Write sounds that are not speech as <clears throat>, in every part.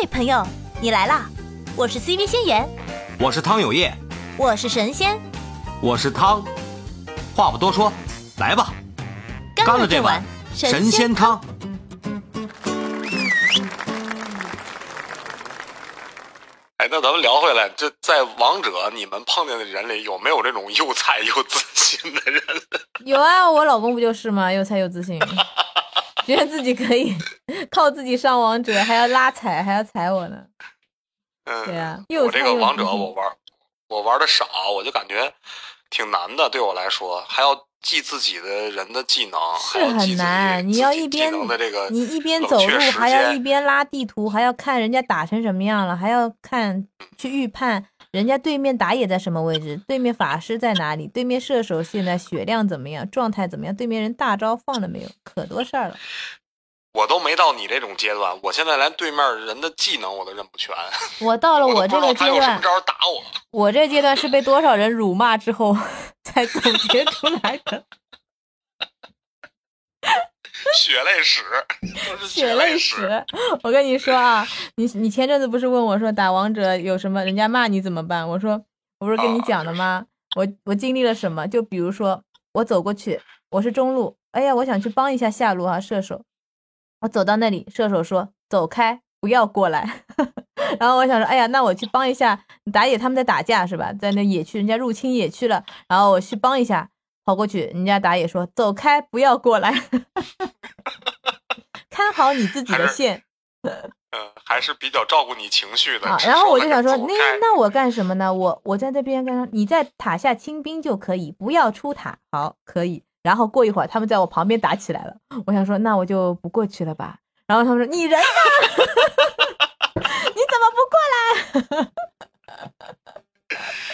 嘿，朋友，你来啦！我是 CV 仙言，我是汤有业，我是神仙，我是汤。话不多说，来吧，干了这碗神仙汤。哎，那咱们聊回来，这在王者你们碰见的人里，有没有这种又菜又自信的人？有啊，我老公不就是吗？又菜又自信，<laughs> 觉得自己可以 <laughs> 靠自己上王者，还要拉踩，还要踩我呢。嗯，对啊，我这个王者我玩，我玩的少，我就感觉挺难的，对我来说，还要记自己的人的技能，是很难。你要一边你一边走路，还要一边拉地图，还要看人家打成什么样了，还要看去预判人家对面打野在什么位置，对面法师在哪里，对面射手现在血量怎么样，状态怎么样，对面人大招放了没有，可多事儿了。<laughs> 我都没到你这种阶段，我现在连对面人的技能我都认不全。我到了 <laughs> 我这个阶段，什么招打我？<laughs> 我这阶段是被多少人辱骂之后才总结出来的。<laughs> 血泪史，<laughs> 血泪史。我跟你说啊，你你前阵子不是问我说打王者有什么人家骂你怎么办？我说我不是跟你讲的吗？我我经历了什么？就比如说我走过去，我是中路，哎呀，我想去帮一下下路啊，射手。我走到那里，射手说：“走开，不要过来。<laughs> ”然后我想说：“哎呀，那我去帮一下打野，他们在打架是吧？在那野区，人家入侵野区了。然后我去帮一下，跑过去，人家打野说：‘走开，不要过来，<laughs> 看好你自己的线。’呃，还是比较照顾你情绪的。然后我就想说，那那我干什么呢？我我在这边干，你在塔下清兵就可以，不要出塔。好，可以。”然后过一会儿，他们在我旁边打起来了。我想说，那我就不过去了吧。然后他们说：“你人呢？<laughs> 你怎么不过来？”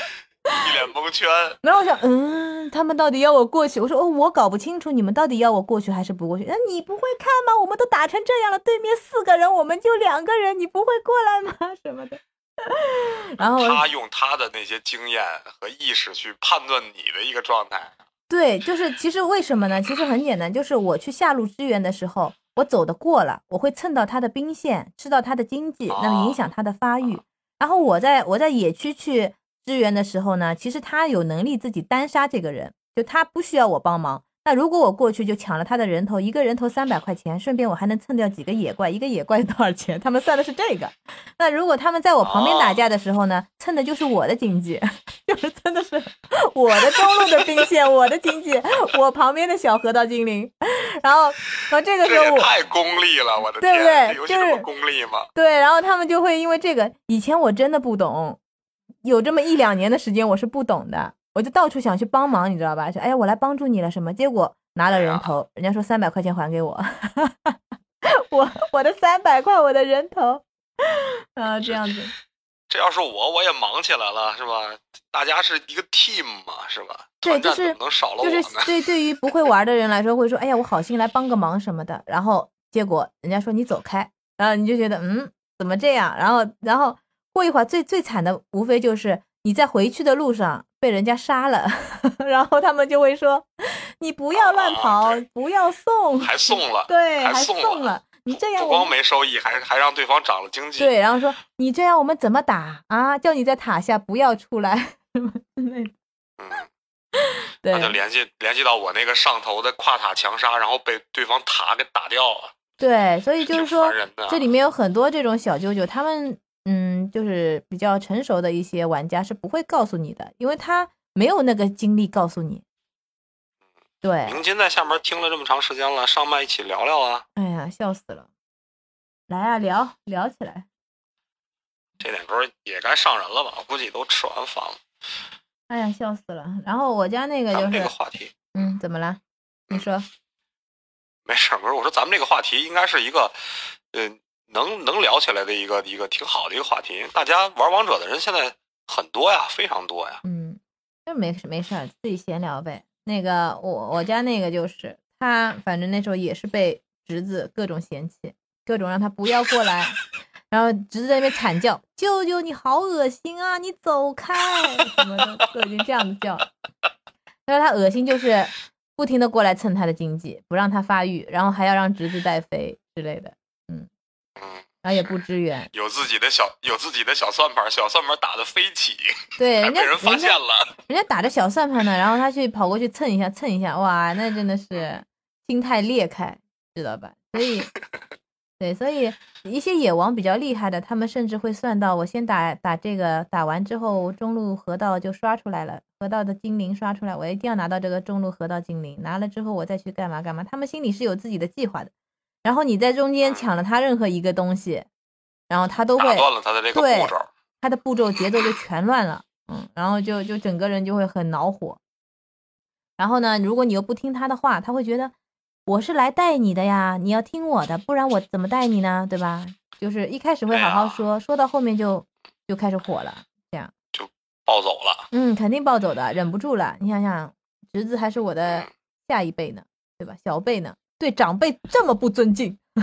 <laughs> 一脸蒙圈。然后我想，嗯，他们到底要我过去？我说，哦，我搞不清楚你们到底要我过去还是不过去。那你不会看吗？我们都打成这样了，对面四个人，我们就两个人，你不会过来吗？<laughs> 什么的。然后他用他的那些经验和意识去判断你的一个状态。对，就是其实为什么呢？其实很简单，就是我去下路支援的时候，我走的过了，我会蹭到他的兵线，吃到他的经济，那么影响他的发育。然后我在我在野区去支援的时候呢，其实他有能力自己单杀这个人，就他不需要我帮忙。那如果我过去就抢了他的人头，一个人头三百块钱，顺便我还能蹭掉几个野怪，一个野怪多少钱？他们算的是这个。那如果他们在我旁边打架的时候呢，蹭的就是我的经济，<laughs> 就是真的是我的中路的兵线，我的经济，我旁边的小河道精灵。然后，然后这个时候我太功利了，我的对不对？就是功利嘛。对，然后他们就会因为这个，以前我真的不懂，有这么一两年的时间我是不懂的。我就到处想去帮忙，你知道吧？说，哎呀，我来帮助你了什么？结果拿了人头，人家说三百块钱还给我，<laughs> 我我的三百块，我的人头，<laughs> 啊，这样子。这要是我，我也忙起来了，是吧？大家是一个 team 嘛，是吧？对，就是就是对对于不会玩的人来说，会说，哎呀，我好心来帮个忙什么的。然后结果人家说你走开，然后你就觉得，嗯，怎么这样？然后然后过一会儿，最最惨的无非就是你在回去的路上。被人家杀了，<laughs> 然后他们就会说：“你不要乱跑，不要送，还 <laughs> 送了，对，还送了。你这样不光没收益，还还让对方涨了经济。对，然后说你这样我们怎么打啊？叫你在塔下不要出来 <laughs> 什么之类的。嗯，对，那就联系联系到我那个上头的跨塔强杀，然后被对方塔给打掉了。对，所以就是说这里面有很多这种小九九，他们。嗯，就是比较成熟的一些玩家是不会告诉你的，因为他没有那个精力告诉你。对，明金在下面听了这么长时间了，上麦一起聊聊啊！哎呀，笑死了！来啊，聊聊起来。这点歌也该上人了吧？估计都吃完饭了。哎呀，笑死了！然后我家那个就是这个话题，嗯，怎么了？你说。没事，不是我说，咱们这个话题应该是一个，嗯。能能聊起来的一个一个挺好的一个话题，大家玩王者的人现在很多呀，非常多呀。嗯，那没事没事，自己闲聊呗。那个我我家那个就是他，反正那时候也是被侄子各种嫌弃，各种让他不要过来，<laughs> 然后侄子在那边惨叫：“舅舅你好恶心啊，你走开！”什么的都已经这样子叫。他说他恶心就是不停的过来蹭他的经济，不让他发育，然后还要让侄子带飞之类的。然后也不支援。有自己的小有自己的小算盘，小算盘打的飞起，对，<laughs> 人家被人发现了。人家打着小算盘呢，然后他去跑过去蹭一下蹭一下，哇，那真的是心态裂开，知道吧？所以，<laughs> 对，所以一些野王比较厉害的，他们甚至会算到我先打打这个，打完之后中路河道就刷出来了，河道的精灵刷出来，我一定要拿到这个中路河道精灵，拿了之后我再去干嘛干嘛，他们心里是有自己的计划的。然后你在中间抢了他任何一个东西，然后他都打会断了他的这个对步骤。他的步骤节奏就全乱了，嗯，然后就就整个人就会很恼火。然后呢，如果你又不听他的话，他会觉得我是来带你的呀，你要听我的，不然我怎么带你呢？对吧？就是一开始会好好说，说到后面就就开始火了，这样就，暴走了，嗯，肯定暴走的，忍不住了。你想想，侄子还是我的嗯下一辈呢，对吧？小辈呢，对长辈这么不尊敬，<laughs>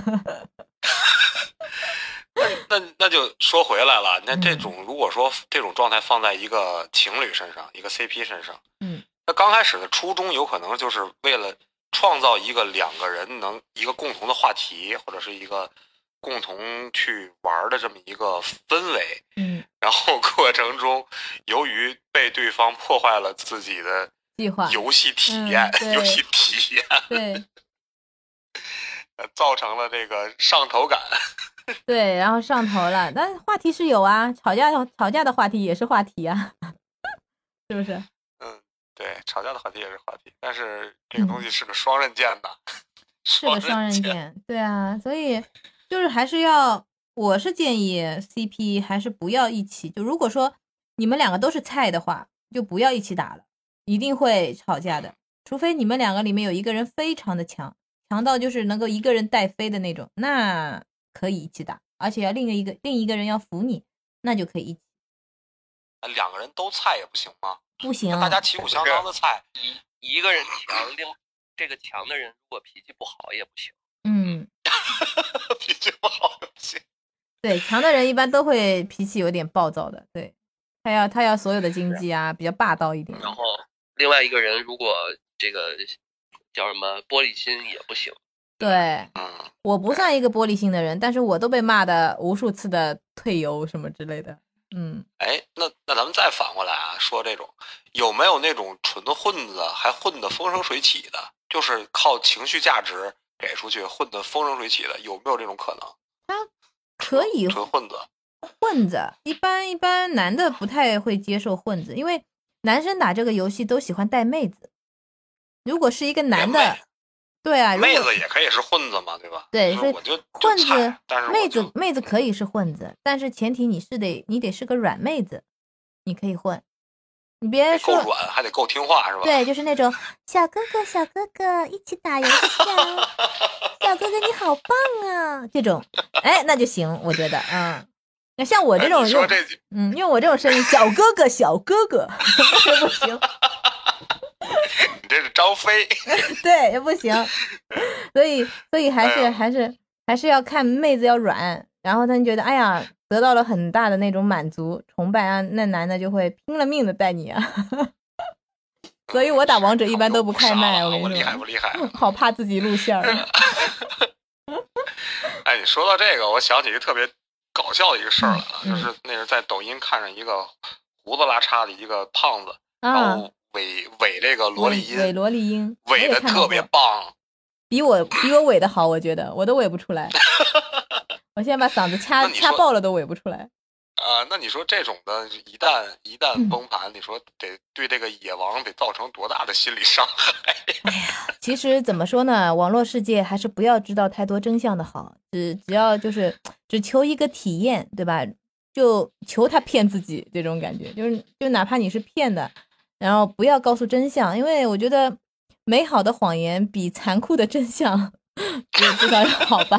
那那那就说回来了，那这嗯。种如果说这种状态放在一个情侣身上，一个 CP 身上，嗯，那刚开始的初衷有可能就是为了创造一个两个人能一个共同的话题，或者是一个共同去玩的这么一个氛围，嗯，然后过程中由于被对方破坏了自己的计划，游戏体验，嗯 <laughs> 游戏体验，对呃 <laughs> 造成了这个上头感。<laughs> 对，然后上头了。但话题是有啊，吵架吵架的话题也是话题啊，<laughs> 是不是？嗯，对，吵架的话题也是话题，但是这个东西是个双刃剑的，嗯 <laughs> 是个双刃剑。剑，对啊，所以就是还是要，我是建议 CP 还是不要一起。就如果说你们两个都是菜的话，就不要一起打了，一定会吵架的。除非你们两个里面有一个人非常的强，强到就是能够一个人带飞的那种，那可以一起打，而且要另一个另一个人要扶你，那就可以一起。两个人都菜也不行吗？不行，大家旗鼓相当的菜，一一个人强，另这个强的人如果脾气不好也不行。嗯，<laughs> 脾气不好也不行。对，强的人一般都会脾气有点暴躁的，对他要他要所有的经济啊，比较霸道一点。然后另外一个人如果这个叫什么玻璃心也不行。对，嗯，我不算一个玻璃心的人，但是我都被骂的无数次的退游什么之类的。嗯，哎，那那咱们再反过来啊，说这种有没有那种纯混子还混得风生水起的，就是靠情绪价值给出去混得风生水起的，有没有这种可能？他可以纯混子，混子，一般一般男的不太会接受混子，因为男生打这个游戏都喜欢带妹子。如果是一个男的，对啊，妹子也可以是混子嘛，对吧？对我就混子但是妹子妹子可以是混子，但是前提你是得你得是个软妹子，你可以混，你别说够说软，还得够听话，是吧？对，就是那种小哥哥小哥哥一起打游戏啊，<laughs> 小哥哥你好棒啊，这种，哎，那就行，我觉得，嗯，那像我这哎种用，你说这嗯，用我这种声音，小哥哥小哥哥，<laughs> 这不行，<laughs> 你这是张飞，<laughs> 对，也不行，<laughs> 所以所以还是哎还是还是要看妹子要软，然后他就觉得哎呀得到了很大的那种满足崇拜啊，那男的就会拼了命的带你啊，<laughs> 所以我打王者一般都不开麦，我我跟你厉害不，厉害？嗯好怕自己露馅儿。哎，你说到这个，我想起一个特别搞笑的一个事儿来了，嗯就是那是在抖音看上一个胡子拉碴的一个胖子，然啊，后伪伪这个萝莉音，伪萝莉音，我伪的特别棒。比我比我伪的好，我觉得我都伪不出来。<laughs> 我现在把嗓子掐掐爆了都伪不出来。啊、那你说这种的，一旦一旦嗯崩盘，你说得对这个野王得造成多大的心理伤害？哎呀其实怎么说呢，网络世界还是不要知道太多真相的好，只只要就是只求一个体验，对吧？就求他骗自己这种感觉，就是就哪怕你是骗的，然后不要告诉真相，因为我觉得美好的谎言比残酷的真相至至少要好吧。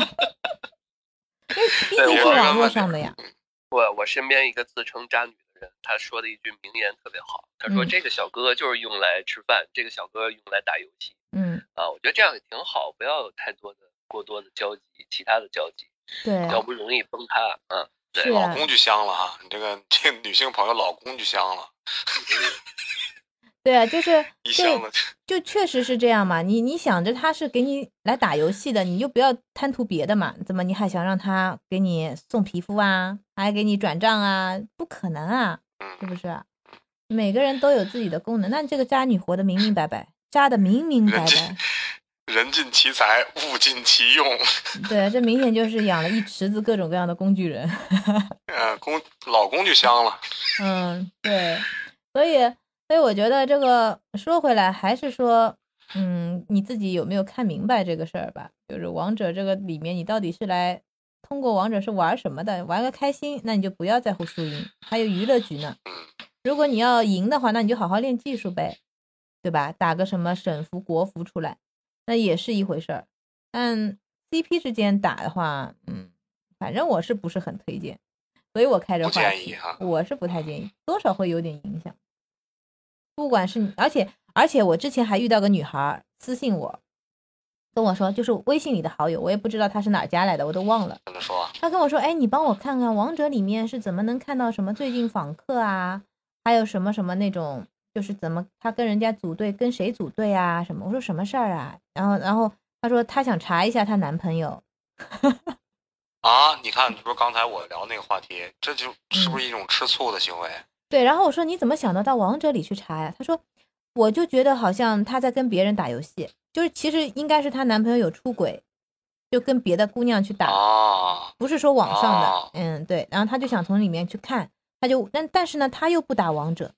因为毕对我竟是网络上的呀。我我身边一个自称渣女的人，他说的一句名言特别好，他说嗯这个小哥哥就是用来吃饭，这个小哥哥用来打游戏嗯，啊，我觉得这样也挺好，不要有太多的过多的交集，其他的交集，对啊，要不容易崩塌啊。对是啊老公就香了哈，你这个这个女性朋友老公就香了。<laughs> 对啊，就是一就。就确实是这样嘛。你你想着他是给你来打游戏的，你就不要贪图别的嘛。怎么你还想让他给你送皮肤啊，还给你转账啊？不可能啊，是嗯，不是啊？每个人都有自己的功能，那这个渣女活得明明白白，渣的明明白白。<laughs> 人尽其才，物尽其用。对，这明显就是养了一池子各种各样的工具人。<laughs> 呃，工老工具箱了。嗯，对，所以所以我觉得这个说回来，还是说，嗯，你自己有没有看明白这个事儿吧？就是王者这个里面，你到底是来通过王者是玩什么的？玩个开心，那你就不要在乎输赢，还有娱乐局呢。嗯，如果你要赢的话，那你就好好练技术呗，对吧？打个什么省服、国服出来，那也是一回事儿。但 CP 之间打的话，嗯，反正我是不是很推荐，所以我开着不话题建议哈，我是不太建议，多少会有点影响。不管是你，而且而且我之前还遇到个女孩儿私信我，跟我说，就是微信里的好友，我也不知道她是哪儿加来的，我都忘了。怎么说？他跟我说：“哎，你帮我看看王者里面是怎么能看到什么最近访客啊，还有什么什么那种，就是怎么他跟人家组队，跟谁组队啊？什么？”我说：“什么事儿啊？”然后，然后她说她想查一下她男朋友。<laughs> 啊，你看，不是刚才我聊那个话题，这就是不嗯是一种吃醋的行为？对，然后我说：“你怎么想到到王者里去查呀？”她说：“我就觉得好像她在跟别人打游戏，就是其实应该是她男朋友有出轨，就跟别的姑娘去打。”啊，不是说网上的，哦嗯，对，然后她就想从里面去看，她就但但是呢，她又不打王者，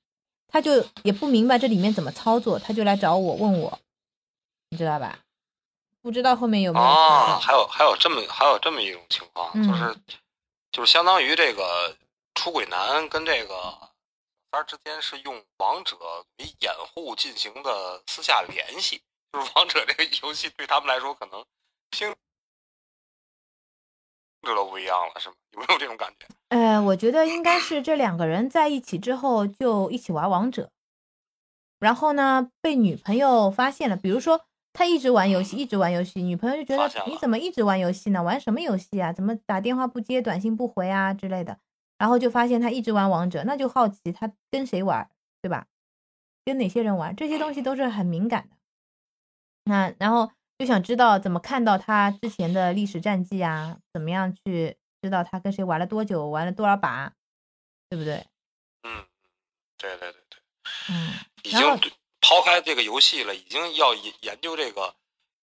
他就也不明白这里面怎么操作，他就来找我问我，你知道吧？不知道后面有没有查啊，还有还有这么还有这么一种情况，嗯就是就是相当于这个出轨男跟这个三儿之间是用王者为掩护进行的私下联系，就是王者这个游戏对他们来说可能听这都不一样了，是吗？有没有这种感觉？呃，我觉得应该是这两个人在一起之后就一起玩王者，然后呢被女朋友发现了，比如说他一直玩游戏，一直玩游戏，女朋友就觉得你怎么一直玩游戏呢？玩什么游戏啊？怎么打电话不接，短信不回啊之类的，然后就发现他一直玩王者，那就好奇他跟谁玩，对吧？跟哪些人玩，这些东西都是很敏感的。那然后就想知道怎么看到他之前的历史战绩啊，怎么样去知道他跟谁玩了多久，玩了多少把，对不对？嗯，对对对对，嗯，已经抛开这个游戏了，已经要研研究这个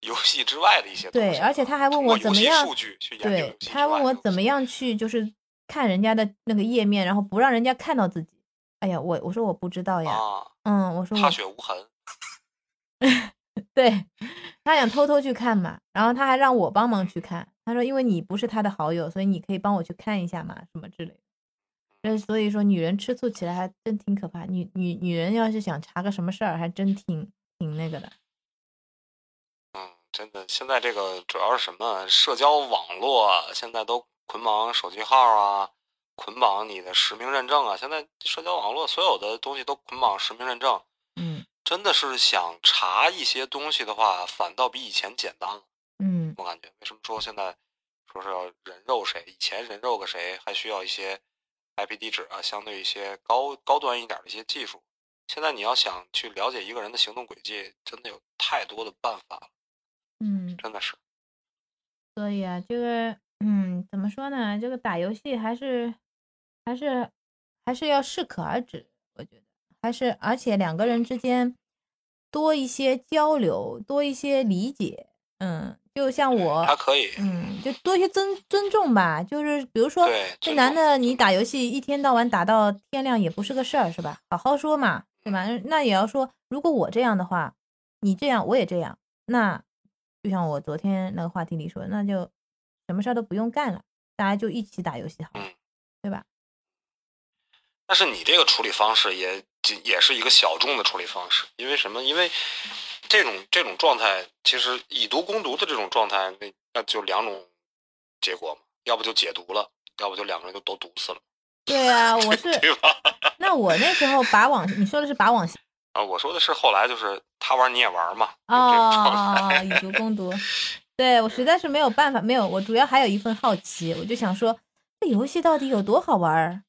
游戏之外的一些东西对，而且他还问我怎么样数，据去研究对，他还问我怎么样去就是看人家的那个页面，然后不让人家看到自己。哎呀，我我说我不知道呀，啊，嗯，我说踏雪无痕。<laughs> <laughs> 对，他想偷偷去看嘛，然后他还让我帮忙去看，他说因为你不是他的好友，所以你可以帮我去看一下嘛，什么之类的。那所以说，女人吃醋起来还真挺可怕。女女女人要是想查个什么事儿，还真挺挺那个的。嗯，真的，现在这个主要是什么？社交网络现在都捆绑手机号啊，捆绑你的实名认证啊。现在社交网络所有的东西都捆绑实名认证，真的是想查一些东西的话，反倒比以前简单了。嗯我感觉，为什么说现在说是要人肉谁？以前人肉个谁还需要一些 IP 地址啊，相对一些高高端一点的一些技术。现在你要想去了解一个人的行动轨迹，真的有太多的办法了，嗯，真的是。所以啊，这个嗯，怎么说呢？这个打游戏还是还是还是要适可而止，我觉得还是而且两个人之间多一些交流，多一些理解，嗯，就像我还可以，嗯，就多一些尊尊重吧。就是比如说，这男的你打游戏一天到晚打到天亮也不是个事儿，是吧？好好说嘛，对吧？那也要说，如果我这样的话，你这样我也这样，那就像我昨天那个话题里说，那就什么事儿都不用干了，大家就一起打游戏好了，嗯对吧？但是你这个处理方式也仅也是一个小众的处理方式，因为什么？因为这种这种状态，其实以毒攻毒的这种状态，那那就两种结果嘛，要不就解毒了，要不就两个人就都毒死了，对啊，我是 <laughs> 对吧？那我那时候拔网，你说的是拔网啊，我说的是后来就是他玩你也玩嘛，就哦这种状哦态。哦，以毒攻毒。对我实在是没有办法，没有，我主要还有一份好奇，我就想说，这游戏到底有多好玩儿？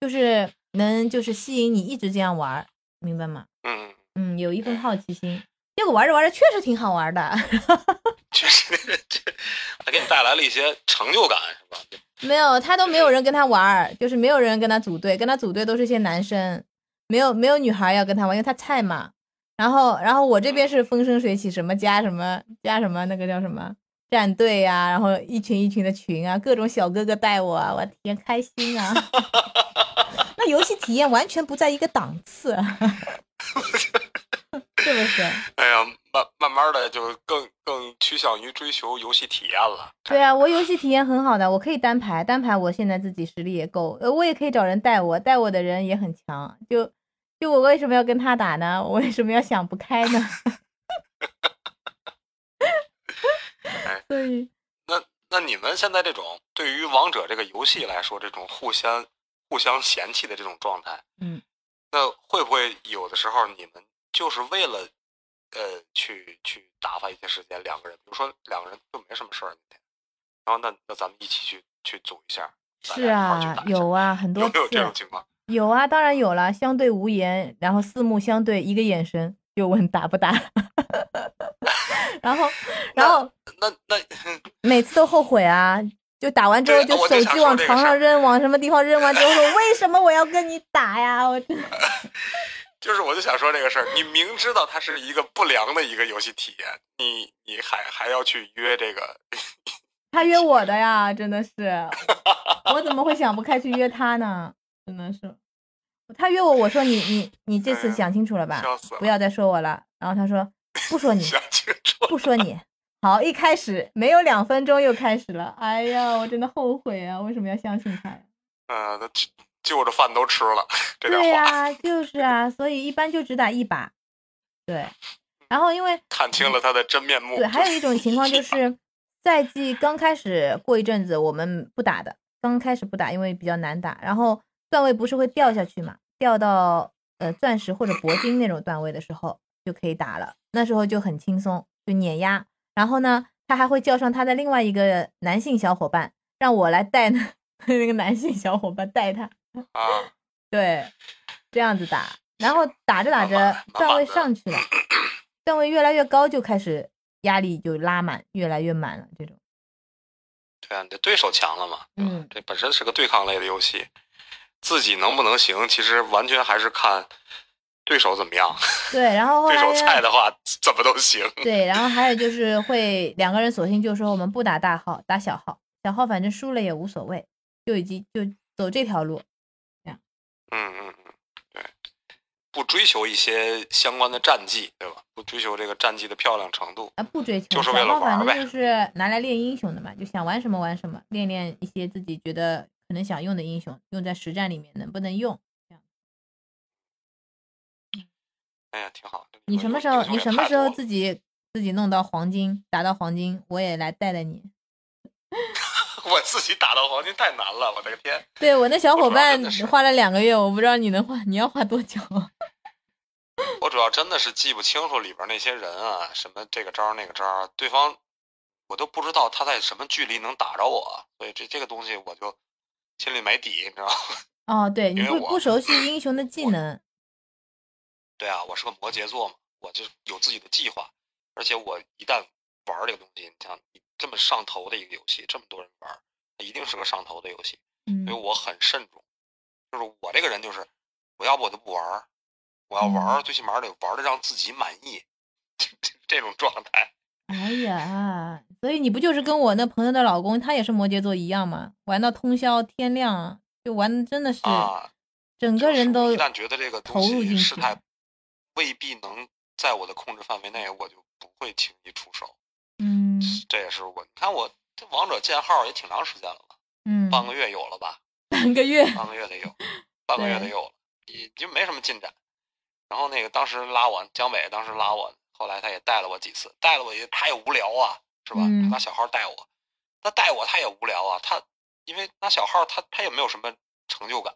就是能就是吸引你一直这样玩儿，明白吗？嗯，嗯，有一份好奇心。结果玩着玩着确实挺好玩的，<laughs> 确实，这还给你带来了一些成就感，是吧？<laughs> 没有他都没有人跟他玩儿，就是没有人跟他组队，跟他组队都是些男生，没有没有女孩要跟他玩，因为他菜嘛。然后然后我这边是风生水起，什么加什么加什么那个叫什么战队呀、然后一群一群的群啊，各种小哥哥带我啊，我天开心啊！那游戏体验完全不在一个档次，<laughs> 是不是？哎呀，慢慢慢的就更更趋向于追求游戏体验了。对啊，我游戏体验很好的，我可以单排，单排我现在自己实力也够，呃，我也可以找人带我，带我的人也很强。就就我为什么要跟他打呢？我为什么要想不开呢？<laughs> 哎所以，那那你们现在这种对于王者这个游戏来说，这种互相互相嫌弃的这种状态，嗯，那会不会有的时候你们就是为了呃去去打发一些时间，两个人，比如说两个人就没什么事儿，然后那那咱们一起去去组一下，是啊有。啊，很多有没有这种情况？有啊，当然有了，相对无言，然后四目相对，一个眼神就问打不打，然 <laughs> 后然后那那 <laughs> 每次都后悔啊，就打完之后就手机往床上扔，往什么地方扔完之后说 <laughs> 为什么我要跟你打呀？我真 <laughs> 就是我就想说这个事儿，你明知道它是一个不良的一个游戏体验，你你还还要去约这个，他约 <laughs> 我的呀，真的是，我怎么会想不开去约他呢？真的是，他约我，我说你你你这次想清楚了吧？笑死了，不要再说我了。然后他说不说你，想清楚。不说你。好，一开始没有两分钟又开始了，哎呀，我真的后悔啊！为什么要相信他呀？嗯，那就就着饭都吃了，这对话、呀、就是啊，所以一般就只打一把。对，<laughs> 然后因为看清了他的真面目。对，还有一种情况就 <laughs> 是赛季刚开始过一阵子我们不打的，刚开始不打，因为比较难打，然后段位不是会掉下去嘛，掉到呃钻石或者铂金那种段位的时候就可以打了，那时候就很轻松，就碾压。然后呢，他还会叫上他的另外一个男性小伙伴，让我来带那 <laughs> 那个男性小伙伴带他，啊，<laughs> 对，这样子打，然后打着打着段位上去了，<clears throat> 段位越来越高，就开始压力就拉满，越来越满了。这种，对啊，你的对手强了嘛，嗯。这本身是个对抗类的游戏，自己能不能行，其实完全还是看对手怎么样。对，然后后对手菜的话，怎么都行。对，然后还有就是会两个人索性就说我们不打大号，打小号，小号反正输了也无所谓，就已经就走这条路。这样嗯嗯嗯，对，不追求一些相关的战绩，对吧？不追求这个战绩的漂亮程度。啊，不追求，就是为了玩呗正就是拿来练英雄的嘛，就想玩什么玩什么，练练一些自己觉得可能想用的英雄，用在实战里面能不能用。哎呀，挺好。你什么时候你什么时候自己自己弄到黄金，打到黄金，我也来带带你。<laughs> 我自己打到黄金太难了，我的个天！对我那小伙伴花了两个月，我不知道你能花，你要花多久？我主要真的是记不清楚里边那些人啊，什么这个招那个招，对方我都不知道他在什么距离能打着我，所以这这个东西我就心里没底，你知道吗？哦，对 <laughs> 你不不熟悉英雄的技能，对啊，我是个摩羯座嘛，我就有自己的计划，而且我一旦玩这个东西，你像你这么上头的一个游戏，这么多人玩，它一定是个上头的游戏，嗯所以我很慎重。就是我这个人就是，我要不我就不玩儿，我要玩儿，最起码得玩的让自己满意，<laughs> 这这种状态。哎呀，所以你不就是跟我那朋友的老公，他也是摩羯座一样吗？玩到通宵天亮，就玩的真的是啊，整个人都一旦觉得这个东投入进去西事态未必能在我的控制范围内，我就不会轻易出手。嗯这也是我，你看我这王者建号也挺长时间了吧，嗯，半个月有了吧，<laughs> 半个月，半个月得有，半个月得有了，也就没什么进展。然后那个当时拉我，江北当时拉我，后来他也带了我几次，带了我也他也无聊啊，是吧？嗯拿小号带我，他带我他也无聊啊，他因为拿小号他他也没有什么成就感，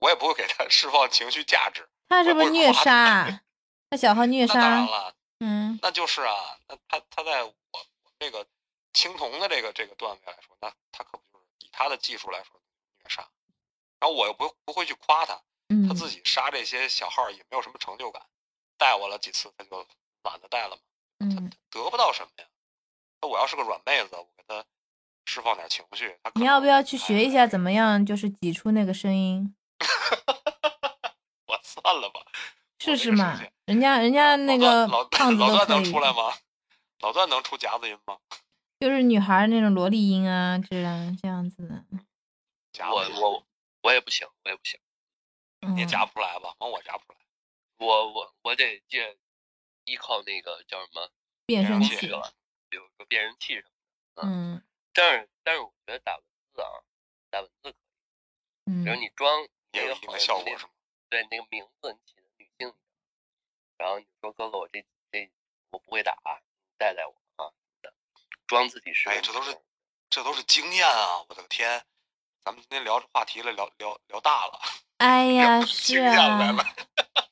我也不会给他 <laughs> 释放情绪价值。他是不是虐杀？他小号虐杀当然，了，嗯那就是啊，那他他在我我这个青铜的这个这个段位来说，那他可不就是以他的技术来说虐杀，然后我又不不会去夸他，嗯他自己杀这些小号也没有什么成就感，带我了几次，他就懒得带了嘛。嗯，得不到什么呀？那我要是个软妹子，我给他释放点情绪，他你要不要去学一下怎么样，就是挤出那个声音，<laughs> 我算了吧。试试嘛？人家人家那个老胖子都可以老段能出，来吗？老段能出夹子音吗？<laughs> 就是女孩那种萝莉音啊，这样这样子的。我我我也不行，我也不行，嗯你也夹不出来吧？完我夹不出来。我我我得借依靠那个叫什么变声器了，比如说变声器什么的。嗯但是但是我觉得打文字啊，打文字可以，嗯比如你装也有一定的效果是吗？对那个名字你起的女性，然后你说哥哥我这这我不会打，你带带我啊的，装自己是这都是这都是经验啊！我的天，咱们今天聊这话题了，聊聊聊大了，<laughs> 哎呀，是啊。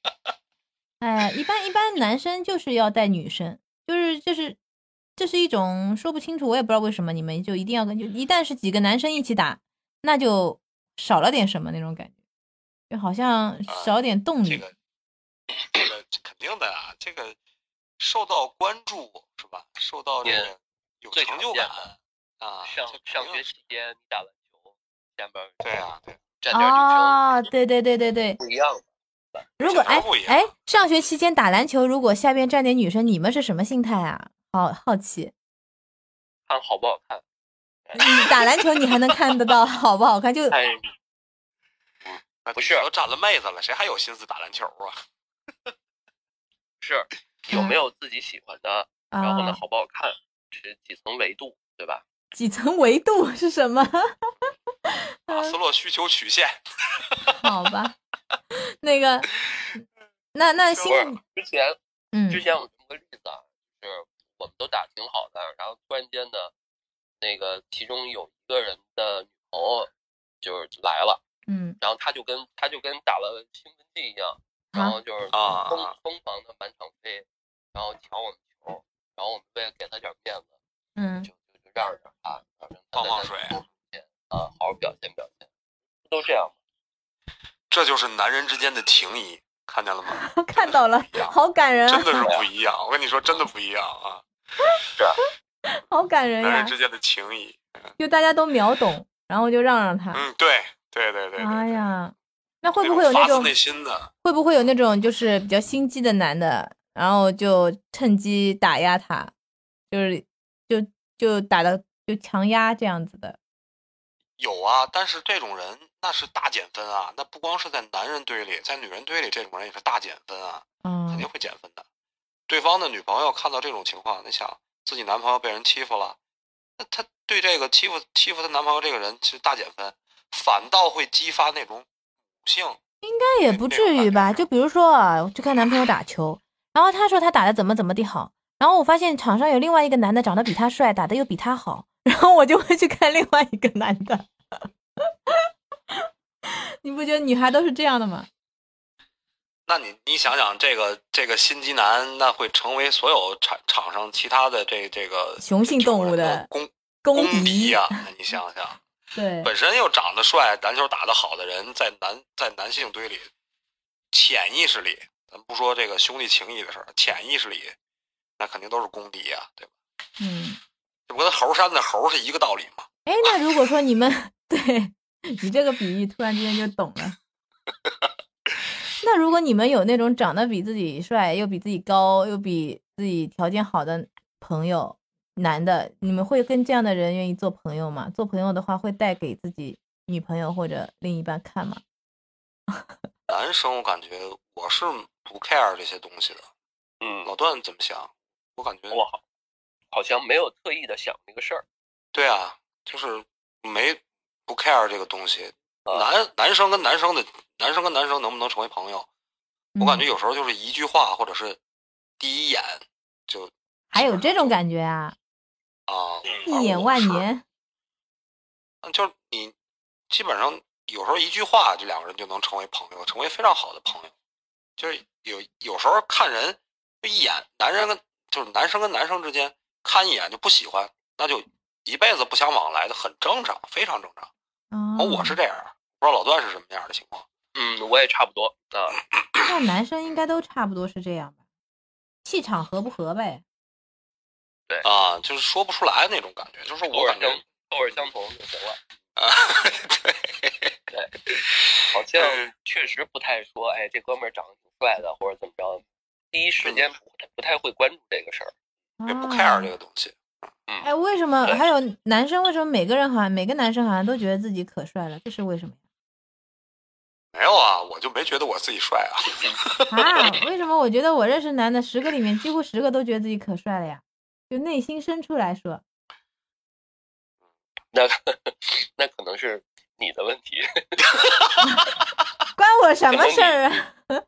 <laughs> 哎呀，一般一般男生就是要带女生，就是就是这是一种说不清楚，我也不知道为什么你们就一定要跟就一旦是几个男生一起打，那就少了点什么那种感觉，就好像少点动力。这个这个肯定的啊，这个受到关注是吧？受到这个有成就感啊，上上学期间你打篮球，下边对啊，对，站点哦，对对对对对，不一样的。如果哎哎，上学期间打篮球，如果下边站点女生，你们是什么心态啊？好好奇，看好不好看，你打篮球你还能看得到好不好看？就 <laughs> 不是都占了妹子了，谁还有心思打篮球啊？<laughs> 是有没有自己喜欢的，然后呢啊，好不好看，是几层维度，对吧？几层维度 <laughs> 是什么？马斯洛需求曲线，好吧，<laughs> 那个，那那不新是之前嗯之前有这么个例子啊，就是我们都打挺好的，然后突然间呢，那个其中有一个人的女朋友就是来了，嗯然后他就跟他就跟打了兴奋剂一样，然后就是啊疯疯狂的满场飞，然后抢我们球，然后我们为了给他点面子，嗯就就就让着他，让着他放放水啊，好好表现表现，不都这样吗？这就是男人之间的情谊，看见了吗？<laughs> 看到了好感人啊，真的是 <laughs> 不一样。我跟你说，真的不一样啊！<laughs> 是啊，好感人呀男人！之间的情谊，就大家都秒懂，然后就让让他。嗯，对对对对对，哎呀，那会不会有那种发自内心的？会不会有那种就是比较心机的男的，然后就趁机打压他，就是就就打的就强压这样子的？有啊，但是这种人那是大减分啊！那不光是在男人堆里，在女人堆里，这种人也是大减分啊，嗯肯嗯定会减分的。对方的女朋友看到这种情况，你想自己男朋友被人欺负了，那她对这个欺负欺负她男朋友这个人其实大减分，反倒会激发那种母性。应该也不至于吧？就比如说啊，我去看男朋友打球，然后他说他打的怎么怎么地好，然后我发现场上有另外一个男的长得比他帅，打的又比他好，然后我就会去看另外一个男的。<laughs> 你不觉得女孩都是这样的吗？那你你想想，这个这个心机男，那会成为所有场场上其他的这这个雄性动物的公公呀、那你想想，对，本身又长得帅、篮球打得好的人，在男在男性堆里，潜意识里，咱不说这个兄弟情谊的事儿，潜意识里，那肯定都是公敌呀、对吧？嗯。这不跟猴山的猴是一个道理吗？<laughs> 哎，那如果说你们 <laughs> 对你这个比喻，突然之间就懂了。<laughs> 那如果你们有那种长得比自己帅，又比自己高，又比自己条件好的朋友，男的，你们会跟这样的人愿意做朋友吗？做朋友的话，会带给自己女朋友或者另一半看吗？<laughs> 男生我感觉我是不 care 这些东西的。嗯，老段怎么想？我感觉我好好像没有特意的想这个事儿，对啊，就是没不 care 这个东西。啊男男生跟男生的男生跟男生能不能成为朋友？我感觉嗯有时候就是一句话，或者是第一眼就还有这种感觉啊，啊，一眼万年。嗯，就是你基本上有时候一句话，这两个人就能成为朋友，成为非常好的朋友。就是有有时候看人，就一眼，男人跟就是男生跟男生之间看一眼就不喜欢，那就一辈子不相往来的，很正常，非常正常。哦，我是这样，不知道老段是什么样的情况。嗯，我也差不多啊，那男生应该都差不多是这样吧？气场合不合呗。啊，就是说不出来那种感觉，就是我感觉相口耳相同就行了。<laughs> 啊，对对，好像确实不太说，哎，这哥们儿长得挺帅的，或者怎么着，第一时间不太不太会关注这个事儿。也不啊 care 这个东西。哎，为什么还有男生？为什么每个人好像每个男生好像都觉得自己可帅了？这是为什么呀 <laughs> 没有啊，我就没觉得我自己帅啊。啊，为什么我觉得我认识男的十个里面几乎十个都觉得自己可帅了呀？就内心深处来说，那 <laughs> 那可能是你的问题。<laughs> 关我什么事儿啊？<laughs>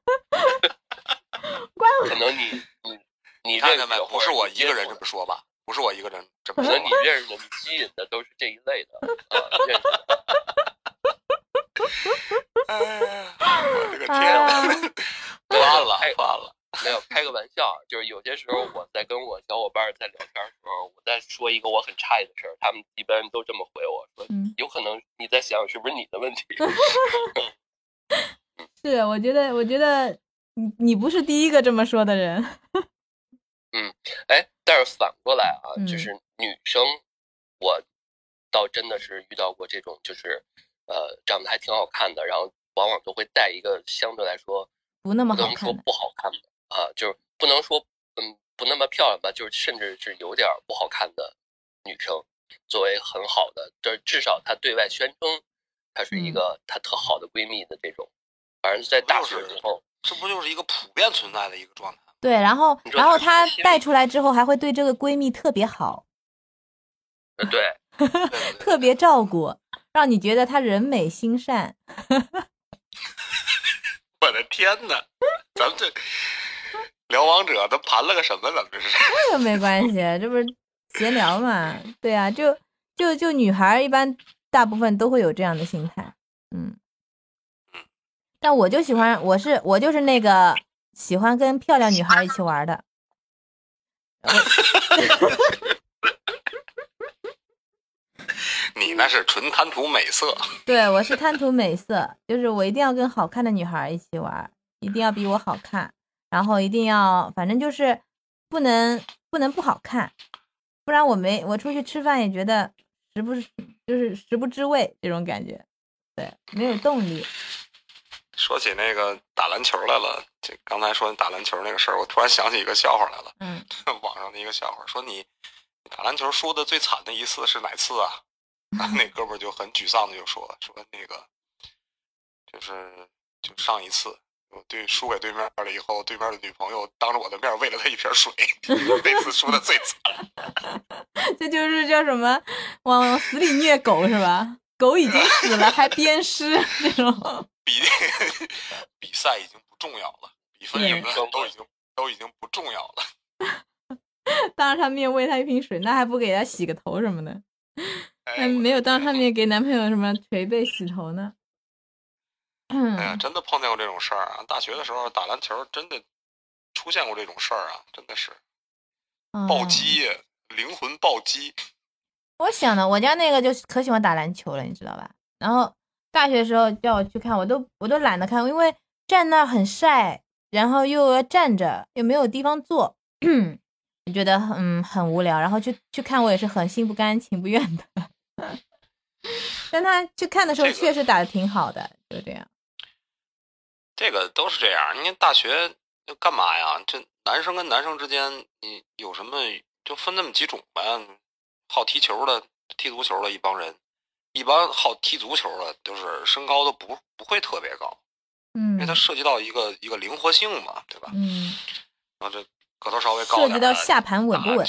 可能你你你你看见没？不是我一个人这么说吧？不是我一个人这么说可能说。你认识的、你吸引的都是这一类的啊，认识的。哎呀，我这个啊天，完了哎完了。没有开个玩笑，就是有些时候我在跟我小伙伴在聊天的时候，我在说一个我很诧异的事儿，他们一般都这么回我说，嗯，有可能你在想是不是你的问题？<laughs> 是，我觉得，我觉得你你不是第一个这么说的人。<laughs> 嗯哎，但是反过来啊，嗯就是女生，我倒真的是遇到过这种，就是呃长得还挺好看的，然后往往都会带一个相对来说不那么不能说好看，不好看的啊，就是不能说嗯不那么漂亮吧，就是甚至是有点不好看的女生，作为很好的，就是至少她对外宣称她是一嗯个她特好的闺蜜的这种，反正在大学之后，这不就是一个普遍存在的一个状态？对，然后然后她带出来之后，还会对这个闺蜜特别好，呃对，<laughs> 特别照顾，让你觉得她人美心善。<laughs> 我的天哪！咱们这聊王者，都盘了个什么？咱们这是？那个没关系，<laughs> 这不是闲聊嘛？对啊，就就就女孩一般大部分都会有这样的心态，嗯。但我就喜欢，我是我就是那个喜欢跟漂亮女孩一起玩儿的。你那是纯贪图美色，<laughs> 对，我是贪图美色，就是我一定要跟好看的女孩一起玩，一定要比我好看，然后一定要，反正就是不能不能不好看，不然我没我出去吃饭也觉得食不就是食不知味这种感觉，对，没有动力。说起那个打篮球来了，这刚才说你打篮球那个事儿，我突然想起一个笑话来了。嗯，<laughs> 网上的一个笑话，说你你打篮球输的最惨的一次是哪次啊？<laughs> 那哥们儿就很沮丧的就说说那个就是就上一次我对输给对面了以后，对面的女朋友当着我的面喂了他一瓶水，<laughs> 那次输的最惨。<laughs> 这就是叫什么往死里虐狗是吧？狗已经死了还鞭尸那种。比比赛已经不重要了，比分赢了都已经都已经不重要了。<laughs> 当着他面喂他一瓶水，那还不给他洗个头什么的？哎还没有当着他面给男朋友什么捶背洗头呢。哎呀，嗯，真的碰见过这种事儿啊！大学的时候打篮球，真的出现过这种事儿啊，真的是暴哦击，灵魂暴击。我想的，我家那个就可喜欢打篮球了，你知道吧？然后大学的时候叫我去看，我都我都懒得看，因为站那很晒，然后又要站着，又没有地方坐，<clears throat> 就觉得很很无聊。然后去去看，我也是很心不甘情不愿的。<laughs> 但他去看的时候确实打的挺好的，就这样。这个都是这样。你看大学就干嘛呀？这男生跟男生之间，你有什么就分那么几种呗。好踢球的、踢足球的一帮人，一般好踢足球的，就是身高都不不会特别高，嗯因为它涉及到一个一个灵活性嘛，对吧？嗯，然后这个头稍微高涉及到下盘稳不稳？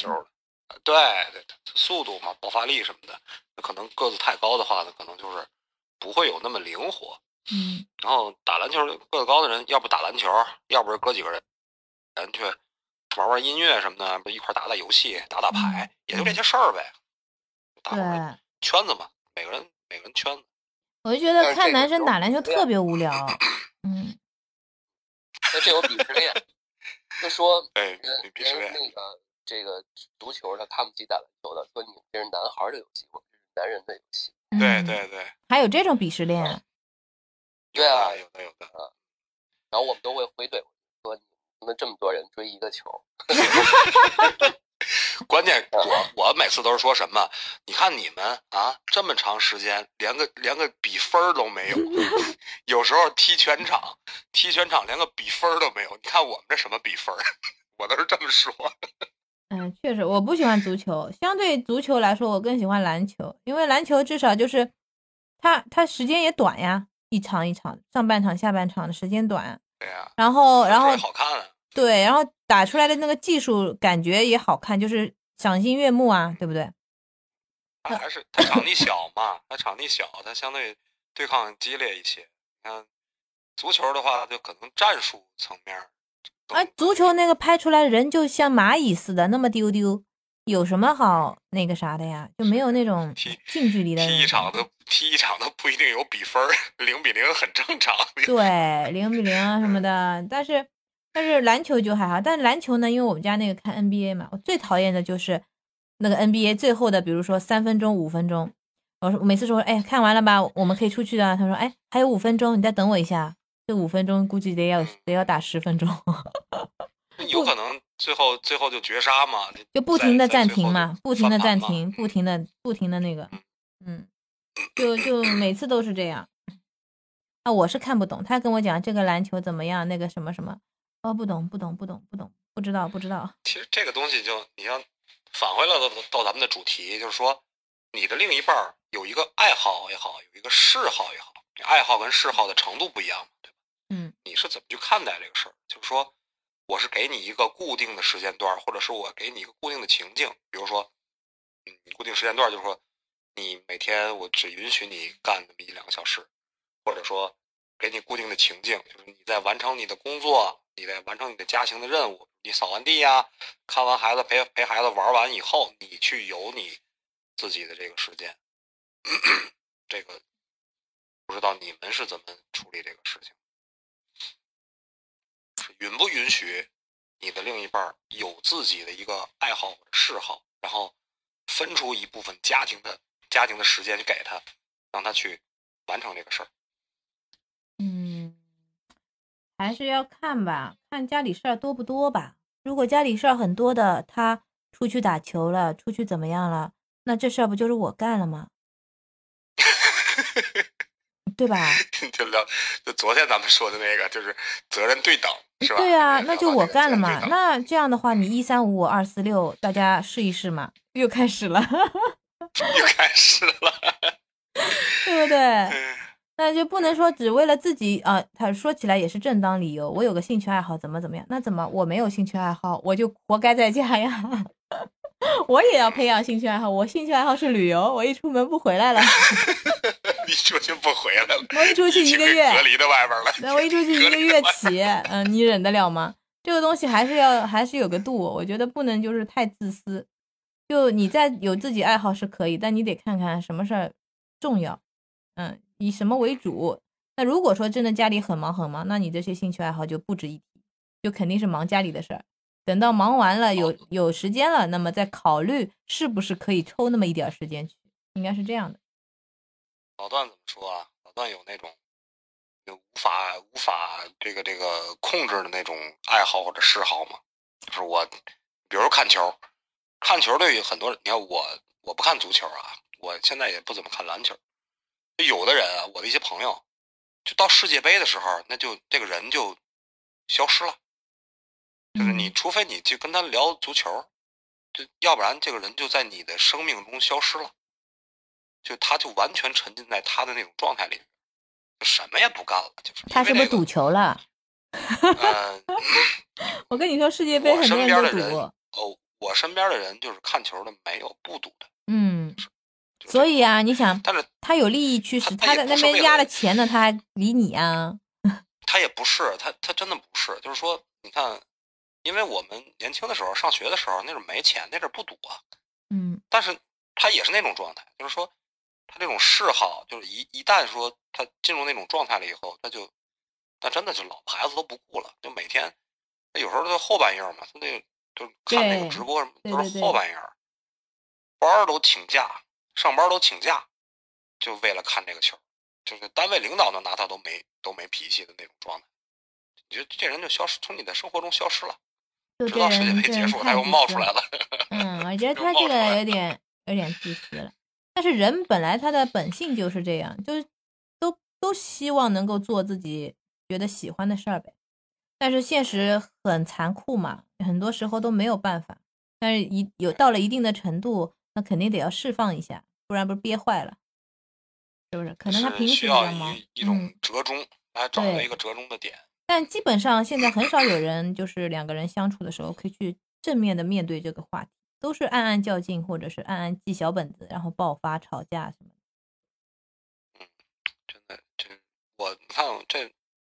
对对对，速度嘛，爆发力什么的，那可能个子太高的话呢，可能就是不会有那么灵活。嗯然后打篮球个子高的人，要不打篮球，要不是哥几个人人去玩玩音乐什么的，不一块打打游戏、打打牌，也就这些事儿呗。打对，圈子嘛，每个人每个人圈子。我就觉得看男生打篮球特别无聊。<clears throat> 嗯 <laughs> 那这有鄙视链，就说 <laughs> 哎，人鄙视链。人那个这个足球他看不起打篮球的，说你们这是男孩的游戏，我们这是男人的游戏。对嗯对对，还有这种鄙视链。对啊有的有的啊。然后我们都会回怼说你们这么多人追一个球，<laughs> 关键我我每次都是说什么？你看你们啊，这么长时间连个连个比分儿都没有，<laughs> 有时候踢全场，踢全场连个比分儿都没有。你看我们这什么比分儿？<laughs> 我都是这么说。嗯，确实，我不喜欢足球。相对足球来说，我更喜欢篮球，因为篮球至少就是它它时间也短呀，一场一场，上半场下半场的时间短。对呀、然后然后好看啊。对，然后打出来的那个技术感觉也好看，就是赏心悦目啊，对不对？啊还是它场地小嘛，它场地小，它相对对抗激烈一些。你看足球的话，就可能战术层面儿更。啊，足球那个拍出来人就像蚂蚁似的，那么丢丢，有什么好那个啥的呀？就没有那种近距离的。踢一场都踢一场都不一定有比分儿，零比零很正常。<laughs> 对，零比零啊什么的，但是但是篮球就还好，但是篮球呢，因为我们家那个看 NBA 嘛，我最讨厌的就是那个 NBA 最后的，比如说三分钟、五分钟，我说我每次说，哎，看完了吧，我们可以出去了。他说，哎，还有五分钟，你再等我一下。这五分钟估计得要得要打十分钟，<laughs> 有可能最后最后就绝杀嘛，就不停的暂停嘛，不停的暂停，不停的不停的那个，嗯，就就每次都是这样。啊，我是看不懂，他跟我讲这个篮球怎么样，那个什么什么，哦，不懂不懂不懂不懂，不知道不知道。其实这个东西就你要返回来到到咱们的主题，就是说你的另一半儿有一个爱好也好，有一个嗜好也好，你爱好跟嗜好的程度不一样嘛，对吧？嗯，你是怎么去看待这个事儿？就是说，我是给你一个固定的时间段，或者是我给你一个固定的情境，比如说，嗯，固定时间段就是说，你每天我只允许你干那么一两个小时，或者说给你固定的情境，就是你在完成你的工作，你在完成你的家庭的任务，你扫完地呀、看完孩子陪陪孩子玩完以后，你去有你自己的这个时间。<coughs> 这个不知道你们是怎么处理这个事情？是允不允许你的另一半有自己的一个爱好嗜好，然后分出一部分家庭的家庭的时间去给他，让他去完成这个事儿？嗯，还是要看吧，看家里事儿多不多吧。如果家里事儿很多的，他出去打球了，出去怎么样了，那这事儿不就是我干了吗？<laughs> 对吧？<laughs> 就聊，就昨天咱们说的那个，就是责任对等，是吧？对啊，那就我干了嘛。那这样的话，你一三五我二四六，大家试一试嘛。又开始了，<laughs> 又开始了。对不对？嗯那就不能说只为了自己啊、他说起来也是正当理由。我有个兴趣爱好，怎么怎么样？那怎么我没有兴趣爱好，我就活该在家呀？<laughs> 我也要培养兴趣爱好。我兴趣爱好是旅游，我一出门不回来了。<laughs> 你出去不回来了，我一出去一个月，隔离在外边了。那我一出去一个月起，嗯、你忍得了吗？这个东西还是要还是有个度，我觉得不能就是太自私。就你在有自己爱好是可以，但你得看看什么事儿重要，嗯，以什么为主。那如果说真的家里很忙很忙，那你这些兴趣爱好就不值一提，就肯定是忙家里的事儿。等到忙完了有有时间了，那么再考虑是不是可以抽那么一点时间去，应该是这样的。老段怎么说啊？老段有那种就无法无法这个这个控制的那种爱好或者嗜好吗？就是我，比如说看球，看球对于很多人，你看我我不看足球啊，我现在也不怎么看篮球。有的人啊，我的一些朋友，就到世界杯的时候，那就这个人就消失了。就是你，嗯除非你去跟他聊足球，就要不然这个人就在你的生命中消失了。就他就完全沉浸在他的那种状态里，就什么也不干了，就是他是不是赌赌？球了？呃 <laughs> <laughs> 我跟你说，世界杯很多人都边的人，赌。哦，我身边的人就是看球的没有不赌的，嗯，就所以啊，你想，但是他有利益驱使，他他在那边他也不是为了压了钱呢，他还理你啊？他也不是，他他真的不是，就是说，你看，因为我们年轻的时候上学的时候，那阵儿没钱，那阵儿不赌啊，嗯。但是他也是那种状态，就是说，他这种嗜好，就是一一旦说他进入那种状态了以后，他就，那真的就老婆孩子都不顾了，就每天，有时候就后半夜嘛，他那个就看那个直播什么都是后半夜，班儿都请假，上班都请假，就为了看这个球，就是单位领导都拿他都没都没脾气的那种状态。你就这人就消失，从你的生活中消失了，就这人这人太自又冒私出来了。嗯，我觉得 <laughs> 他这个有点有点自私了。但是人本来他的本性就是这样，就是都都希望能够做自己觉得喜欢的事儿呗。但是现实很残酷嘛，很多时候都没有办法。但是一有到了一定的程度，那肯定得要释放一下，不然不是憋坏了，是不是？可能他平时需要忙一，一种嗯，折中，来找到一个折中的点。但基本上现在很少有人就是两个人相处的时候可以去正面的面对这个话题，都是暗暗较劲，或者是暗暗记小本子，然后爆发吵架什么的。真的，真我你看这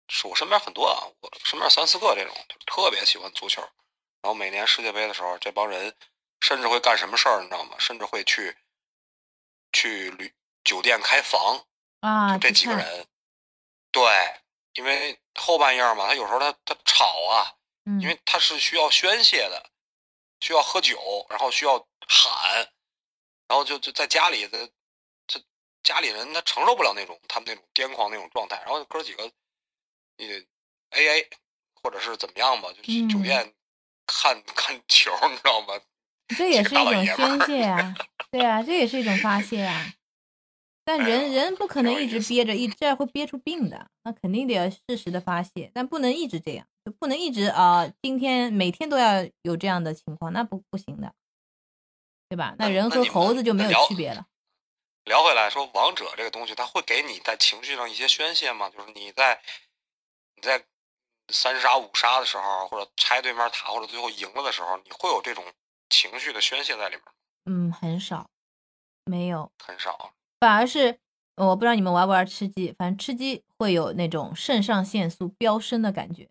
是我身边很多啊，我身边三四个这种就特别喜欢足球，然后每年世界杯的时候，这帮人甚至会干什么事儿，你知道吗？甚至会去去旅酒店开房，啊，就这几个人。对，因为后半夜嘛，他有时候他他吵啊，嗯因为他是需要宣泄的，需要喝酒，然后需要喊，然后就就在家里的，他家里人他承受不了那种他们那种癫狂那种状态，然后哥几个，你 A A 或者是怎么样吧，就去酒嗯店看、看球，你知道吗？这也是一种宣泄啊，对啊，这也是一种发泄啊。但哎人人不可能一直憋着，一这样会憋出病的。那肯定得要适时的发泄，但不能一直这样，就不能一直啊、今天每天都要有这样的情况，那不不行的，对吧？那那人和猴子就没有区别了。聊回来说，王者这个东西，它会给你在情绪上一些宣泄吗？就是你在你在三杀五杀的时候，或者拆对面塔，或者最后赢了的时候，你会有这种情绪的宣泄在里面吗？嗯，很少，没有。很少。反而是我不知道你们玩不玩吃鸡，反正吃鸡会有那种肾上腺素飙升的感觉，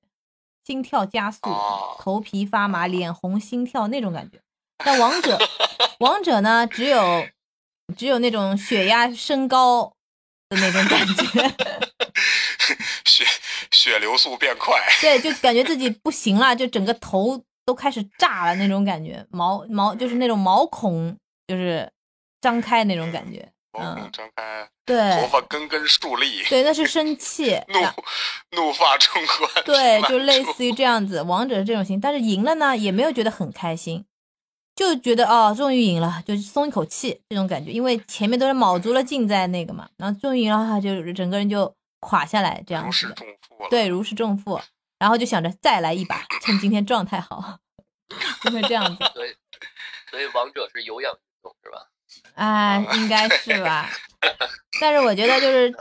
心跳加速，哦头皮发麻，脸红心跳那种感觉。但王者，王者呢，只有只有那种血压升高的那种感觉，<laughs> 血血流速变快，对，就感觉自己不行了，就整个头都开始炸了那种感觉，毛毛就是那种毛孔就是张开那种感觉，嗯，张开，对头发根根竖立，对，那是生气，<laughs> 怒怒发冲冠。对，就类似于这样子，王者是这种型，但是赢了呢，也没有觉得很开心，就觉得哦，终于赢了，就松一口气这种感觉，因为前面都是卯足了劲在那个嘛，然后终于赢了，他就整个人就垮下来这样如释子的，重负。对，如释重负，然后就想着再来一把，趁今天状态好，<laughs> 就会这样子，所以所以王者是有氧运动是吧？哎，应该是吧？但是我觉得就是，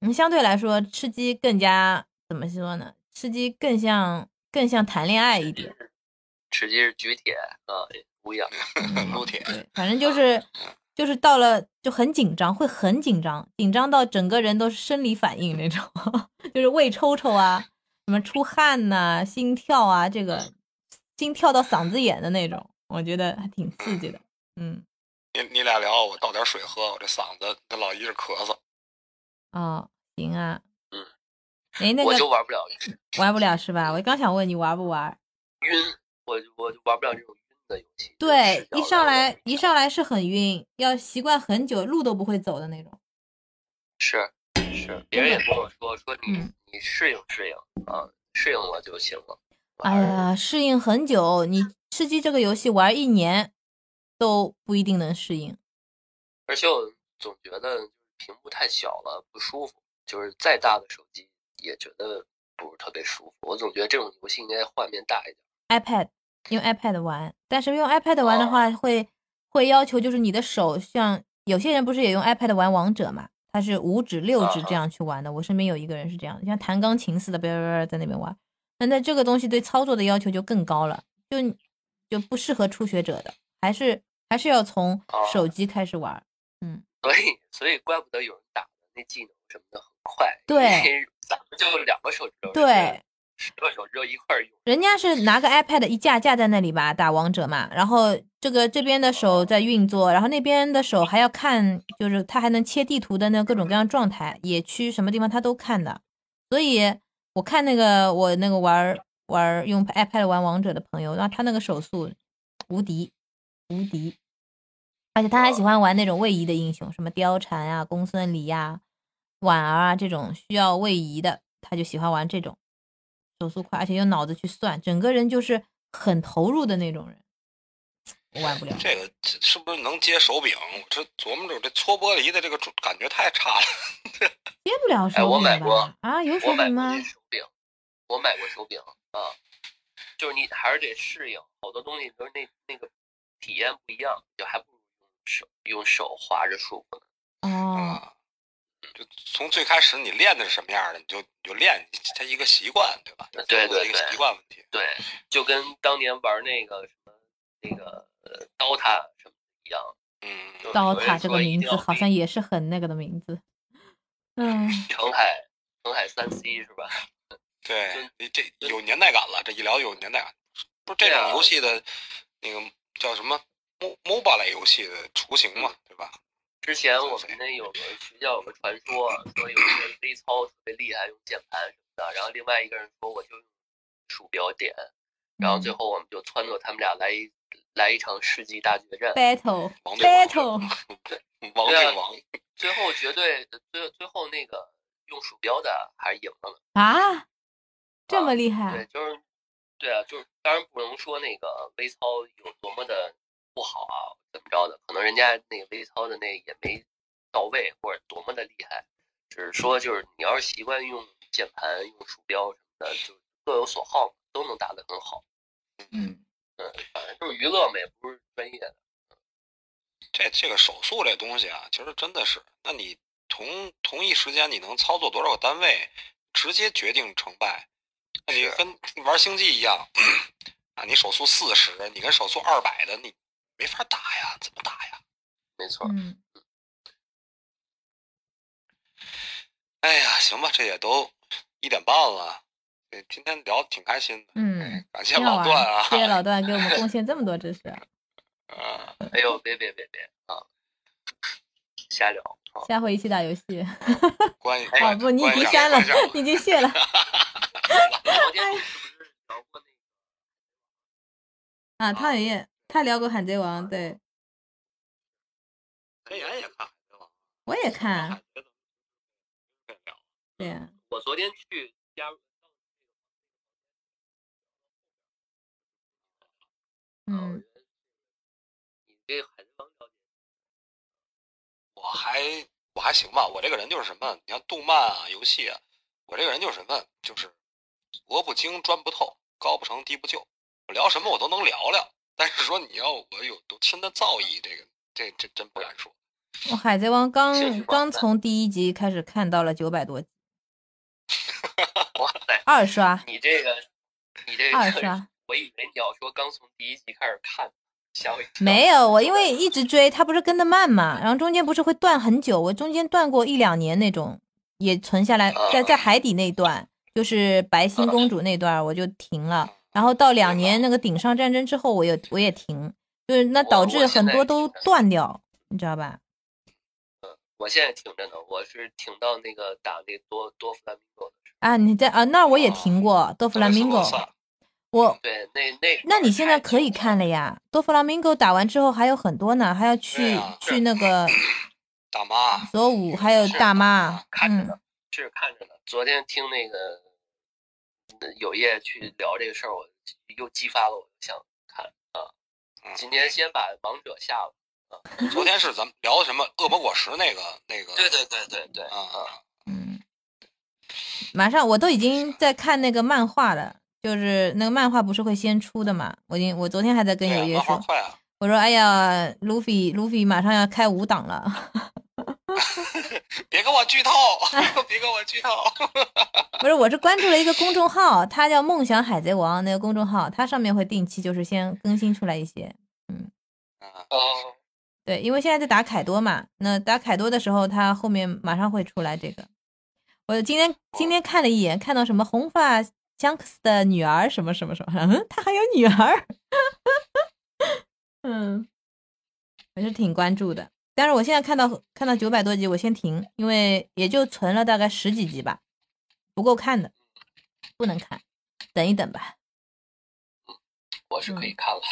嗯，相对来说，吃鸡更加怎么说呢？吃鸡更像更像谈恋爱一点。吃鸡是举铁啊，无氧。嗯撸铁对，反正就是就是到了就很紧张，会很紧张，紧张到整个人都是生理反应那种，<laughs> 就是胃抽抽啊，什么出汗呐、心跳啊，这个心跳到嗓子眼的那种，我觉得还挺刺激的。嗯，你你俩聊，我倒点水喝，我这嗓子它老一直咳嗽。哦，行啊，嗯，哎，那个我就玩不了玩不了是吧？我刚想问你玩不玩？晕，我我就玩不了这种晕的游戏。对一上来一上来是很晕，要习惯很久，路都不会走的那种。是是，别人也跟我说说你嗯你适应适应啊，适应了就行了。哎呀，适应很久，你吃鸡这个游戏玩一年都不一定能适应。而且我总觉得屏幕太小了不舒服，就是再大的手机也觉得不是特别舒服。我总觉得这种游戏应该画面大一点。iPad 用 iPad 玩，但是用 iPad 玩的话会、会要求就是你的手像有些人不是也用 iPad 玩王者嘛，他是五指六指这样去玩的。我身边有一个人是这样，像弹钢琴似的，叭叭叭在那边玩。那那这个东西对操作的要求就更高了，就就不适合初学者的，还是还是要从手机开始玩。嗯所以所以怪不得有人打的那技能什么的很快，对咱们就两个手指头，对，十个手指头一块儿用。人家是拿个 iPad 一架架在那里吧，打王者嘛，然后这个这边的手在运作，然后那边的手还要看，就是他还能切地图的那各种各样状态，野区什么地方他都看的。所以我看那个我那个玩玩用 iPad 玩王者的朋友，然后他那个手速无敌无敌，而且他还喜欢玩那种位移的英雄，什么貂蝉啊、公孙离呀、婉儿啊这种需要位移的，他就喜欢玩这种。手速快，而且用脑子去算，整个人就是很投入的那种人，我玩不了。这个这是不是能接手柄？我这琢磨着这搓玻璃的这个感觉太差了。<laughs> 接不了手哎我？买过啊，有手柄吗？手柄，我买过手柄啊，就是你还是得适应，好多东西都是那那个体验不一样，就还不如用手用手划着舒服呢。哦，啊，就从最开始你练的是什么样的，你就你就练它一个习惯，对吧？对对一个对习惯问题。对，就跟当年玩那个什么那个呃刀塔什么一样。嗯，就刀塔这个名字好像也是很那个的名字。嗯，<laughs> 澄海澄海三 C 是吧？<laughs> 对，你这有年代感了，这一聊有年代感。不是这种游戏的那个叫什么 mo MOBA 类游戏的雏形嘛，对吧？之前我们那有个学校有个传说，说有一个微操特别厉害，用键盘什么的，然后另外一个人说我就用鼠标点，然后最后我们就撺掇他们俩来一来一场世纪大决战，battle 王对王 battle，<laughs> 对王对王，最后绝对最最后那个用鼠标的还是赢了呢。啊，这么厉害对，就是对啊，就是当然不能说那个微操有多么的不好啊，怎么着的，可能人家那个微操的那也没到位，或者多么的厉害，只是说就是你要是习惯用键盘、用鼠标什么的，就各有所好，都能打得很好。嗯，嗯，反正就是娱乐嘛，也不是专业的。这这个手速这东西啊，其实真的是，那你同同一时间你能操作多少个单位，直接决定成败。那你是跟玩星际一样啊，你手速四十，你跟手速二百的，你没法打呀，怎么打呀？没错，嗯，哎呀，行吧，这也都一点半了，对今天聊得挺开心的，嗯，感谢老段啊，谢谢老段给我们贡献 <laughs> 这么多知识。<laughs> 啊，哎呦，别别别别啊，瞎聊啊！下回一起打游戏。关系哦关不，你已经删了已经卸了 <laughs> 昨天你是不是聊过那个？啊。他聊过《海贼王》，对陈岩也看，海贼王？我也看，对呀，我昨天去加入。嗯，你对海贼王了解？我还我还行吧，我这个人就是什么，你像动漫啊、游戏啊，我这个人就是什么，就是博不精专不透，高不成低不就，我聊什么我都能聊聊。但是说你要我有多深的造诣，这个这这真不敢说。我《海贼王》刚刚从第一集开始看到了九百多集，哇塞，二刷你这个，你这个，二刷。我以为你要说刚从第一集开始看，吓我一跳。没有，我因为一直追，它不是跟的慢嘛，然后中间不是会断很久，我中间断过一两年那种，也存下来，在在海底那段，就是白星公主那段，我就停了，然后到两年那个顶上战争之后，我也我也停，就是那导致很多都断掉，你知道吧？我现在挺着呢，我是挺到那个打那多多弗拉明戈的时啊，你在啊那儿我也停过多弗拉明戈，我。对，那那那你现在可以看了呀，多弗拉明戈打完之后还有很多呢，还要去、啊去那个大妈，索武，还有大妈，嗯看着呢，是看着呢。昨天听那个呃有业去聊这个事儿，我又激发了我想看啊。嗯今天先把王者下了。<laughs> 昨天是咱们聊的什么恶魔果实那个那个，对对对对对啊啊，嗯，马上我都已经在看那个漫画了，就是那个漫画不是会先出的嘛？我已经我昨天还在跟有业说，我说哎呀，卢比卢比马上要开五档了，<laughs> <laughs> 别跟我剧透，别跟我剧透。<laughs> 不是，我是关注了一个公众号，它叫梦想海贼王那个公众号，它上面会定期就是先更新出来一些，嗯哦，对，因为现在在打凯多嘛，那打凯多的时候，它后面马上会出来这个。我今天今天看了一眼，看到什么红发香克斯的女儿什么什么什么，嗯，他还有女儿，<laughs> 嗯，我是挺关注的。但是我现在看到看到九百多集，我先停，因为也就存了大概十几集吧，不够看的，不能看，等一等吧。我是可以看了。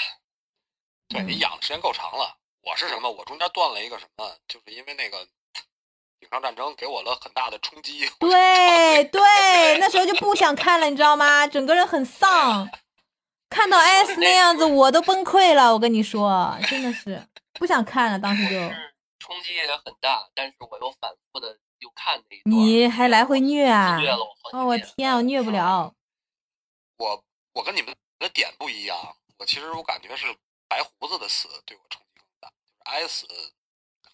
对你养的时间够长了。我是什么？我中间断了一个什么？就是因为那个顶上战争》给我了很大的冲击。对对，那时候就不想看了，你知道吗？整个人很丧，看到 S 那样子我都崩溃了。我跟你说，真的是不想看了，当时就。冲击也很大，但是我又反复的又看那一段。你还来回虐啊？虐了我好几哦，我天啊，我虐不了。<laughs> 我我跟你们的点不一样，我其实我感觉是白胡子的死对我冲击更大，就是挨死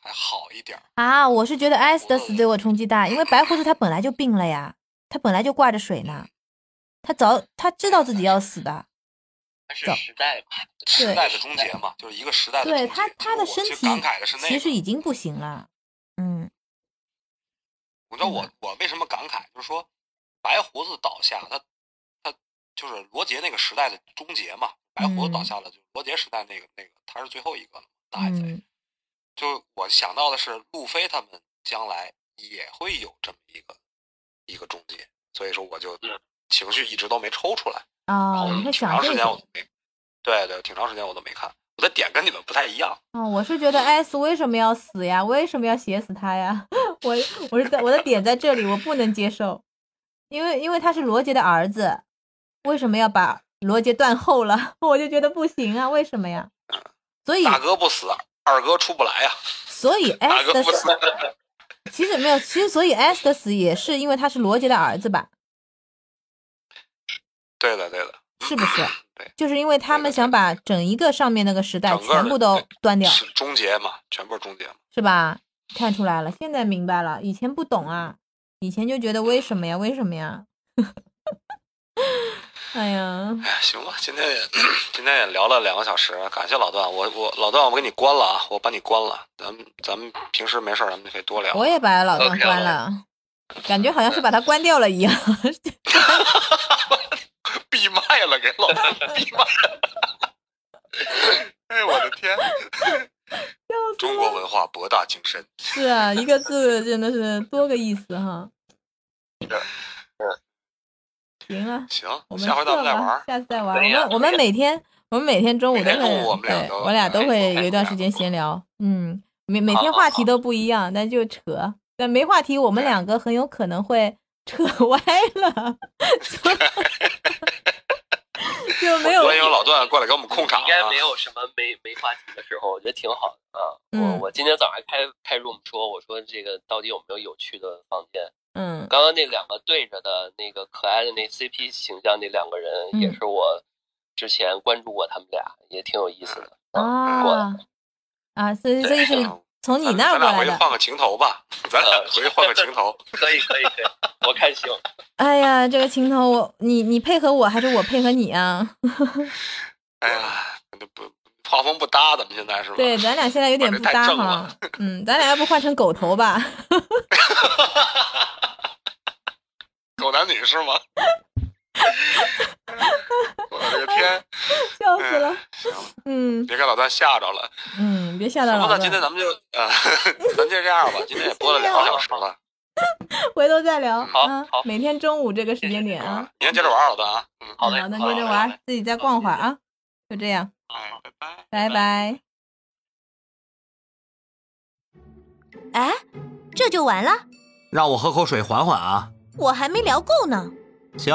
还好一点儿。啊，我是觉得 S 的死对我冲击大，因为白胡子他本来就病了呀，他本来就挂着水呢，<laughs> 他早他知道自己要死的，它是时代嘛，时代的终结嘛，就是一个时代的终结。对他他的身体其实感慨的是那个。其实已经不行了，嗯你知道我我为什么感慨？就是说，白胡子倒下，他他就是罗杰那个时代的终结嘛。白胡子倒下了，就罗杰时代那个那个，他是最后一个了，大海贼。嗯就我想到的是，路飞他们将来也会有这么一个一个终结，所以说我就嗯情绪一直都没抽出来。然啊，后你会挺想这我，对对，挺长时间我都没看。我的点跟你们不太一样。啊，我是觉得 S 为什么要死呀？为什么要写死他呀？<laughs> 我我是在我的点在这里，我不能接受，因为因为他是罗杰的儿子，为什么要把罗杰断后了？<laughs> 我就觉得不行啊，为什么呀？所以大哥不死，二哥出不来呀。所以 <laughs> 大 S 的死死，其实没有，其实所以 S 的死也是因为他是罗杰的儿子吧？对的，对的。是不是？<laughs> 对，就是因为他们想把整一个上面那个时代全部都端掉，是终结嘛，全部是终结嘛。是吧？看出来了，现在明白了，以前不懂啊，以前就觉得为什么呀，为什么呀？<laughs> 哎呀，哎，行吧，今天也 <clears throat> 今天也聊了两个小时，感谢老段，我我老段我给你关了啊，我把你关了，咱们咱们平时没事儿咱们就可以多聊。我也把老段关了，感觉好像是把他关掉了一样。<laughs> <laughs> 闭麦了，给老段 <laughs> 闭麦了。<laughs> 哎，我的天！中国文化博大精深。是啊，一个字真的是多个意思哈。行啊，行我，们下回咱们再玩。下次再玩。我们我们每天我们每天中午都会，午我们俩都对我俩都哎会哎有一段时间闲聊。嗯，每每天话题都不一样，但就扯。但没话题，我们两个很有可能会扯歪了，就就没有欢迎老段过来给我们控场应该啊！没有什么没没话题的时候，我觉得挺好的啊。嗯我我今天早上开开 room 说，我说这个到底有没有有趣的房间？嗯刚刚那两个对着的那个可爱的那 CP 形象那两个人，嗯也是我之前关注过他们俩，也挺有意思的。嗯过来啊啊，所以所以是从你那儿咱过来的。俩回去换个情头吧，咱俩回去换个情头。可以可以可以，我看行。<laughs> 哎呀，这个情头，我你你配合我还是我配合你啊？<laughs> 哎呀，这不画风不搭，咱们现在是吧？对，咱俩现在有点不搭哈。嗯，咱俩要不换成狗头吧？<laughs> 狗男女是吗？我的天！笑死了。行了，嗯别给老段吓着了。嗯，别吓到行吧，老那今天，咱们就呃，<laughs> 咱就这样吧。今天也播了两个小时了，回头再聊好啊好。每天中午这个时间点啊。明天接着玩，老段啊。嗯，好的好，那接着玩，自己再逛会儿啊。就这样，哎，拜拜。拜拜。哎，这就完了？让我喝口水缓缓啊。我还没聊够呢。行，